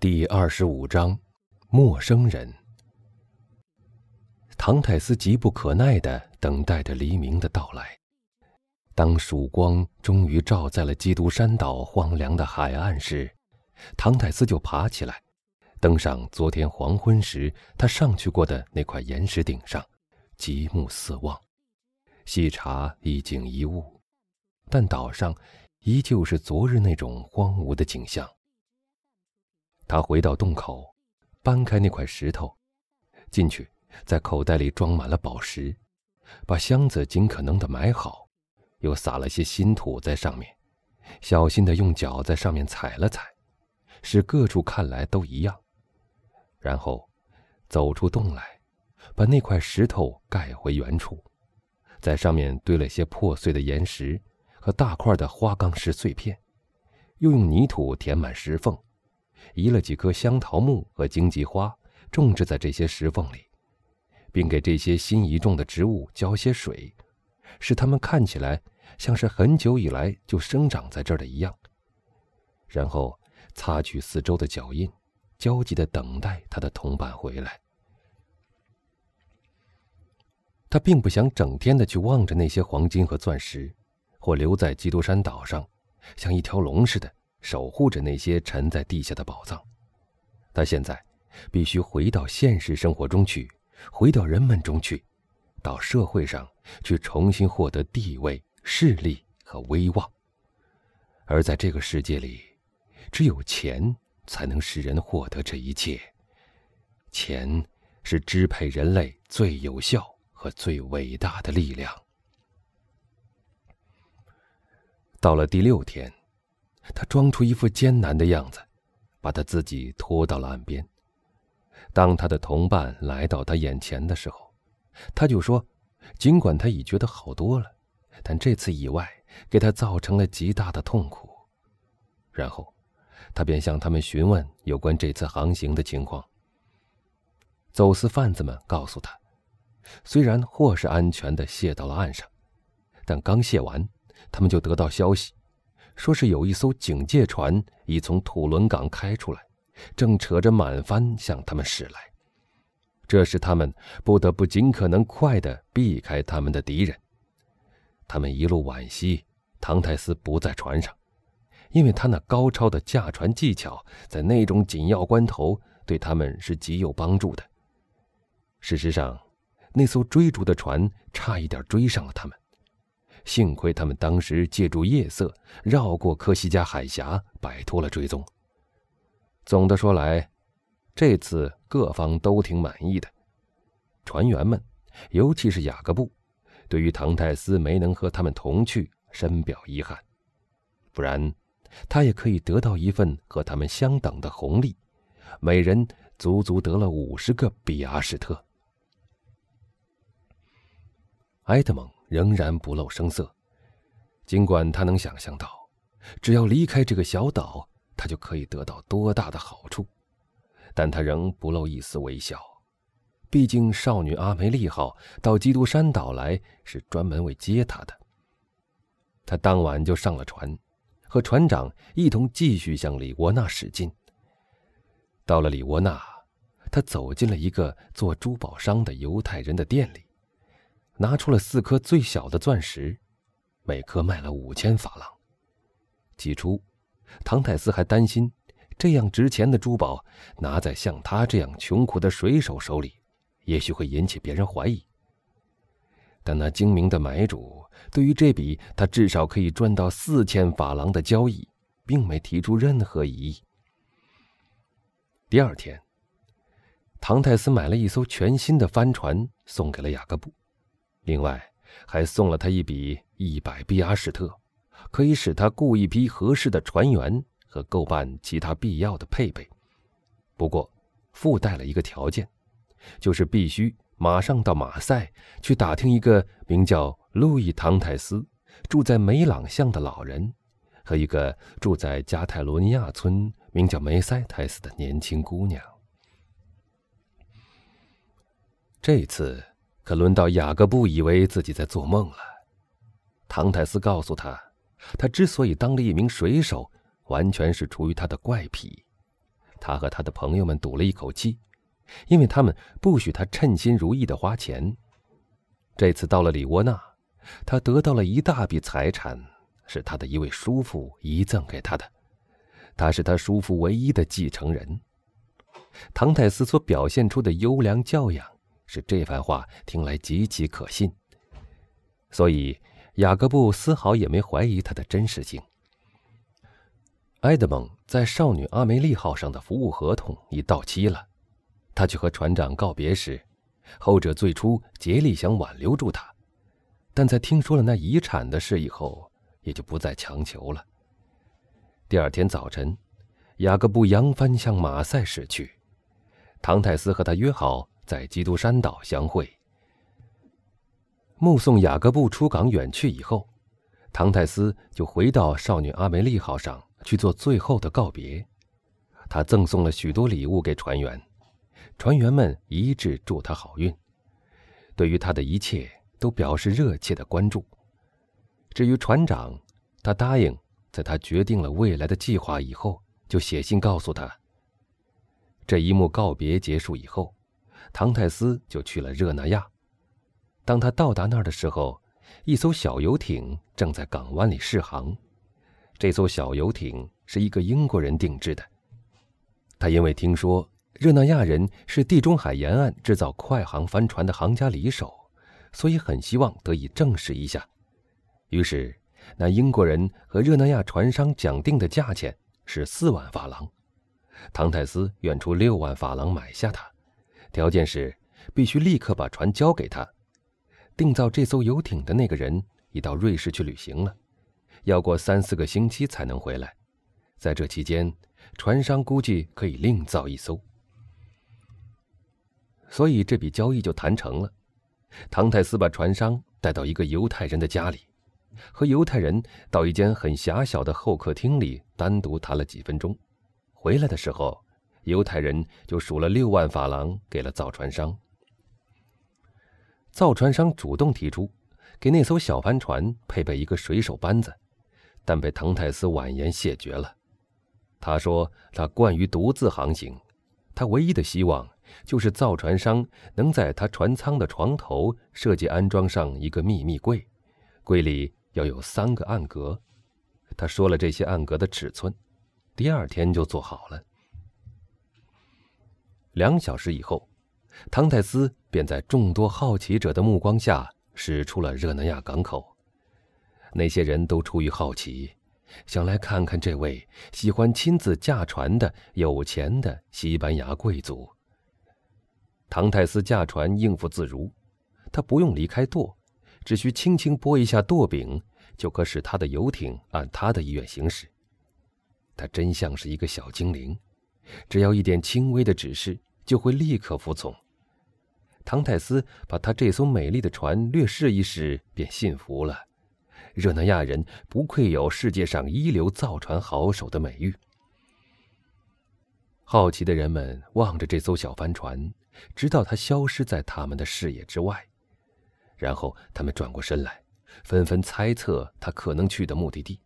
第二十五章，陌生人。唐泰斯急不可耐的等待着黎明的到来。当曙光终于照在了基督山岛荒凉的海岸时，唐泰斯就爬起来，登上昨天黄昏时他上去过的那块岩石顶上，极目四望，细查一景一物，但岛上依旧是昨日那种荒芜的景象。他回到洞口，搬开那块石头，进去，在口袋里装满了宝石，把箱子尽可能的埋好，又撒了些新土在上面，小心的用脚在上面踩了踩，使各处看来都一样。然后，走出洞来，把那块石头盖回原处，在上面堆了些破碎的岩石和大块的花岗石碎片，又用泥土填满石缝。移了几棵香桃木和荆棘花，种植在这些石缝里，并给这些新移种的植物浇些水，使它们看起来像是很久以来就生长在这儿的一样。然后擦去四周的脚印，焦急地等待他的同伴回来。他并不想整天的去望着那些黄金和钻石，或留在基督山岛上，像一条龙似的。守护着那些沉在地下的宝藏，他现在必须回到现实生活中去，回到人们中去，到社会上去重新获得地位、势力和威望。而在这个世界里，只有钱才能使人获得这一切。钱是支配人类最有效和最伟大的力量。到了第六天。他装出一副艰难的样子，把他自己拖到了岸边。当他的同伴来到他眼前的时候，他就说：“尽管他已觉得好多了，但这次意外给他造成了极大的痛苦。”然后，他便向他们询问有关这次航行的情况。走私贩子们告诉他，虽然货是安全的卸到了岸上，但刚卸完，他们就得到消息。说是有一艘警戒船已从土伦港开出来，正扯着满帆向他们驶来。这使他们不得不尽可能快地避开他们的敌人。他们一路惋惜唐泰斯不在船上，因为他那高超的驾船技巧在那种紧要关头对他们是极有帮助的。事实上，那艘追逐的船差一点追上了他们。幸亏他们当时借助夜色绕过科西嘉海峡，摆脱了追踪。总的说来，这次各方都挺满意的。船员们，尤其是雅各布，对于唐泰斯没能和他们同去深表遗憾。不然，他也可以得到一份和他们相等的红利，每人足足得了五十个比阿什特。埃德蒙。仍然不露声色，尽管他能想象到，只要离开这个小岛，他就可以得到多大的好处，但他仍不露一丝微笑。毕竟，少女阿梅丽号到基督山岛来是专门为接他的。他当晚就上了船，和船长一同继续向里沃纳驶进。到了里沃纳，他走进了一个做珠宝商的犹太人的店里。拿出了四颗最小的钻石，每颗卖了五千法郎。起初，唐泰斯还担心这样值钱的珠宝拿在像他这样穷苦的水手手里，也许会引起别人怀疑。但那精明的买主对于这笔他至少可以赚到四千法郎的交易，并没提出任何异议。第二天，唐泰斯买了一艘全新的帆船，送给了雅各布。另外，还送了他一笔一百比阿什特，可以使他雇一批合适的船员和购办其他必要的配备。不过，附带了一个条件，就是必须马上到马赛去打听一个名叫路易·唐泰斯、住在梅朗巷的老人，和一个住在加泰罗尼亚村名叫梅塞泰斯的年轻姑娘。这次。可轮到雅各布以为自己在做梦了。唐泰斯告诉他，他之所以当了一名水手，完全是出于他的怪癖。他和他的朋友们赌了一口气，因为他们不许他称心如意的花钱。这次到了里窝那，他得到了一大笔财产，是他的一位叔父遗赠给他的，他是他叔父唯一的继承人。唐泰斯所表现出的优良教养，使这番话听来极其可信，所以雅各布丝毫也没怀疑他的真实性。埃德蒙在少女阿梅丽号上的服务合同已到期了，他去和船长告别时，后者最初竭力想挽留住他，但在听说了那遗产的事以后，也就不再强求了。第二天早晨，雅各布扬帆向马赛驶去，唐泰斯和他约好在基督山岛相会。目送雅各布出港远去以后，唐泰斯就回到少女阿梅丽号上。去做最后的告别，他赠送了许多礼物给船员，船员们一致祝他好运，对于他的一切都表示热切的关注。至于船长，他答应在他决定了未来的计划以后，就写信告诉他。这一幕告别结束以后，唐泰斯就去了热那亚。当他到达那儿的时候，一艘小游艇正在港湾里试航。这艘小游艇是一个英国人定制的。他因为听说热那亚人是地中海沿岸制造快航帆船的行家里手，所以很希望得以证实一下。于是，那英国人和热那亚船商讲定的价钱是四万法郎。唐泰斯愿出六万法郎买下它，条件是必须立刻把船交给他。订造这艘游艇的那个人已到瑞士去旅行了。要过三四个星期才能回来，在这期间，船商估计可以另造一艘，所以这笔交易就谈成了。唐泰斯把船商带到一个犹太人的家里，和犹太人到一间很狭小的后客厅里单独谈了几分钟。回来的时候，犹太人就数了六万法郎给了造船商。造船商主动提出，给那艘小帆船配备一个水手班子。但被唐泰斯婉言谢绝了。他说：“他惯于独自航行，他唯一的希望就是造船商能在他船舱的床头设计安装上一个秘密柜，柜里要有三个暗格。”他说了这些暗格的尺寸，第二天就做好了。两小时以后，唐泰斯便在众多好奇者的目光下驶出了热那亚港口。那些人都出于好奇，想来看看这位喜欢亲自驾船的有钱的西班牙贵族。唐泰斯驾船应付自如，他不用离开舵，只需轻轻拨一下舵柄，就可使他的游艇按他的意愿行驶。他真像是一个小精灵，只要一点轻微的指示，就会立刻服从。唐泰斯把他这艘美丽的船略试一试，便信服了。热那亚人不愧有世界上一流造船好手的美誉。好奇的人们望着这艘小帆船，直到它消失在他们的视野之外，然后他们转过身来，纷纷猜测他可能去的目的地。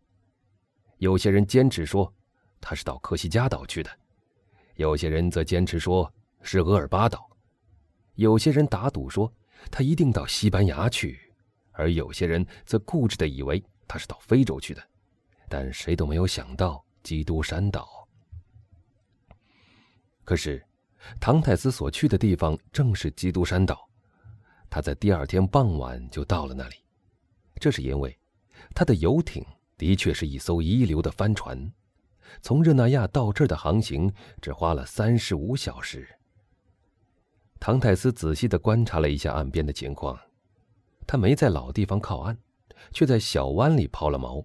有些人坚持说他是到科西嘉岛去的，有些人则坚持说是厄尔巴岛，有些人打赌说他一定到西班牙去。而有些人则固执地以为他是到非洲去的，但谁都没有想到基督山岛。可是，唐泰斯所去的地方正是基督山岛，他在第二天傍晚就到了那里。这是因为，他的游艇的确是一艘一流的帆船，从热那亚到这儿的航行只花了三十五小时。唐泰斯仔细地观察了一下岸边的情况。他没在老地方靠岸，却在小湾里抛了锚。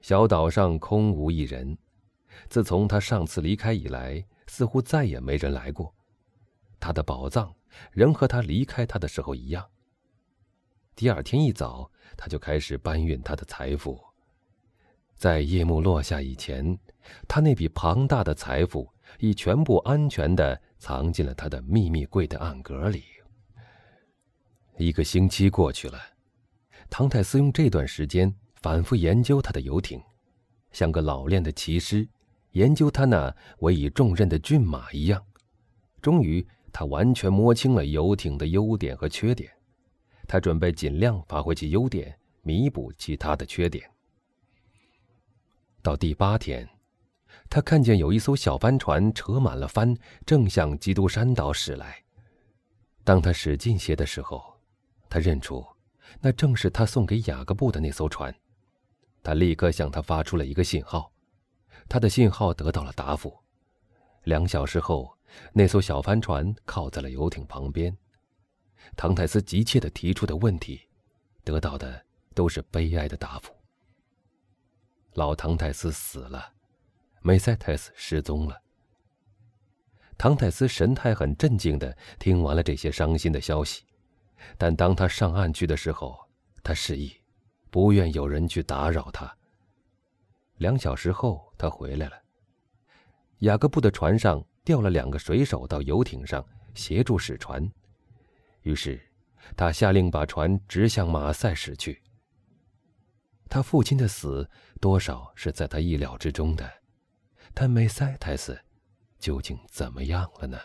小岛上空无一人，自从他上次离开以来，似乎再也没人来过。他的宝藏仍和他离开他的时候一样。第二天一早，他就开始搬运他的财富。在夜幕落下以前，他那笔庞大的财富已全部安全地藏进了他的秘密柜的暗格里。一个星期过去了，唐泰斯用这段时间反复研究他的游艇，像个老练的骑师，研究他那委以重任的骏马一样。终于，他完全摸清了游艇的优点和缺点。他准备尽量发挥其优点，弥补其他的缺点。到第八天，他看见有一艘小帆船扯满了帆，正向基督山岛驶来。当他使劲些的时候，他认出，那正是他送给雅各布的那艘船。他立刻向他发出了一个信号，他的信号得到了答复。两小时后，那艘小帆船靠在了游艇旁边。唐泰斯急切地提出的问题，得到的都是悲哀的答复。老唐泰斯死了，梅塞泰斯失踪了。唐泰斯神态很镇静地听完了这些伤心的消息，但当他上岸去的时候，他示意，不愿有人去打扰他。两小时后，他回来了。雅各布的船上调了两个水手到游艇上协助使船。于是，他下令把船直向马赛驶去。他父亲的死多少是在他意料之中的，但梅塞泰斯究竟怎么样了呢？